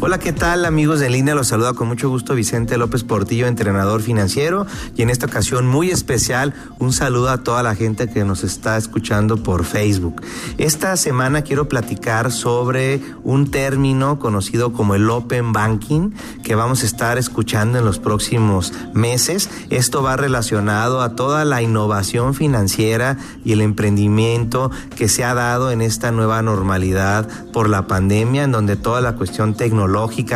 Hola, ¿qué tal amigos de línea? Los saluda con mucho gusto Vicente López Portillo, entrenador financiero. Y en esta ocasión muy especial, un saludo a toda la gente que nos está escuchando por Facebook. Esta semana quiero platicar sobre un término conocido como el Open Banking que vamos a estar escuchando en los próximos meses. Esto va relacionado a toda la innovación financiera y el emprendimiento que se ha dado en esta nueva normalidad por la pandemia, en donde toda la cuestión tecnológica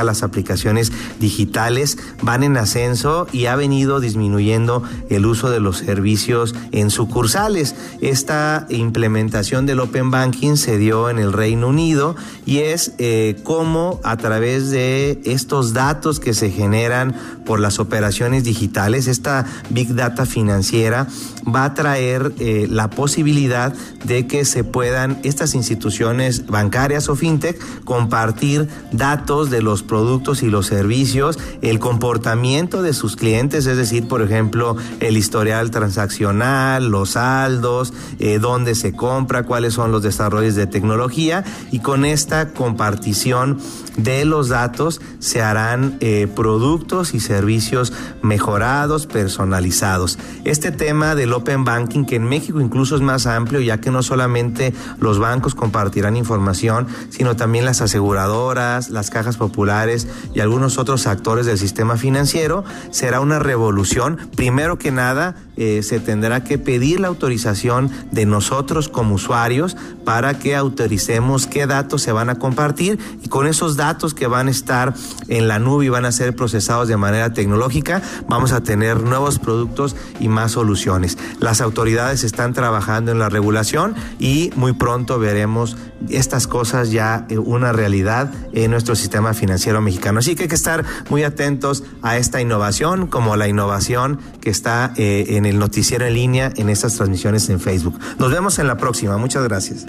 las aplicaciones digitales van en ascenso y ha venido disminuyendo el uso de los servicios en sucursales. Esta implementación del Open Banking se dio en el Reino Unido y es eh, cómo a través de estos datos que se generan por las operaciones digitales, esta Big Data financiera va a traer eh, la posibilidad de que se puedan estas instituciones bancarias o fintech compartir datos de los productos y los servicios, el comportamiento de sus clientes, es decir, por ejemplo, el historial transaccional, los saldos, eh, dónde se compra, cuáles son los desarrollos de tecnología y con esta compartición de los datos se harán eh, productos y servicios mejorados, personalizados. Este tema del Open Banking, que en México incluso es más amplio, ya que no solamente los bancos compartirán información, sino también las aseguradoras, las cajas populares y algunos otros actores del sistema financiero, será una revolución. Primero que nada, eh, se tendrá que pedir la autorización de nosotros como usuarios para que autoricemos qué datos se van a compartir y con esos datos que van a estar en la nube y van a ser procesados de manera tecnológica, vamos a tener nuevos productos y más soluciones. Las autoridades están trabajando en la regulación y muy pronto veremos estas cosas ya eh, una realidad en nuestro financiero mexicano. Así que hay que estar muy atentos a esta innovación, como la innovación que está eh, en el noticiero en línea en estas transmisiones en Facebook. Nos vemos en la próxima. Muchas gracias.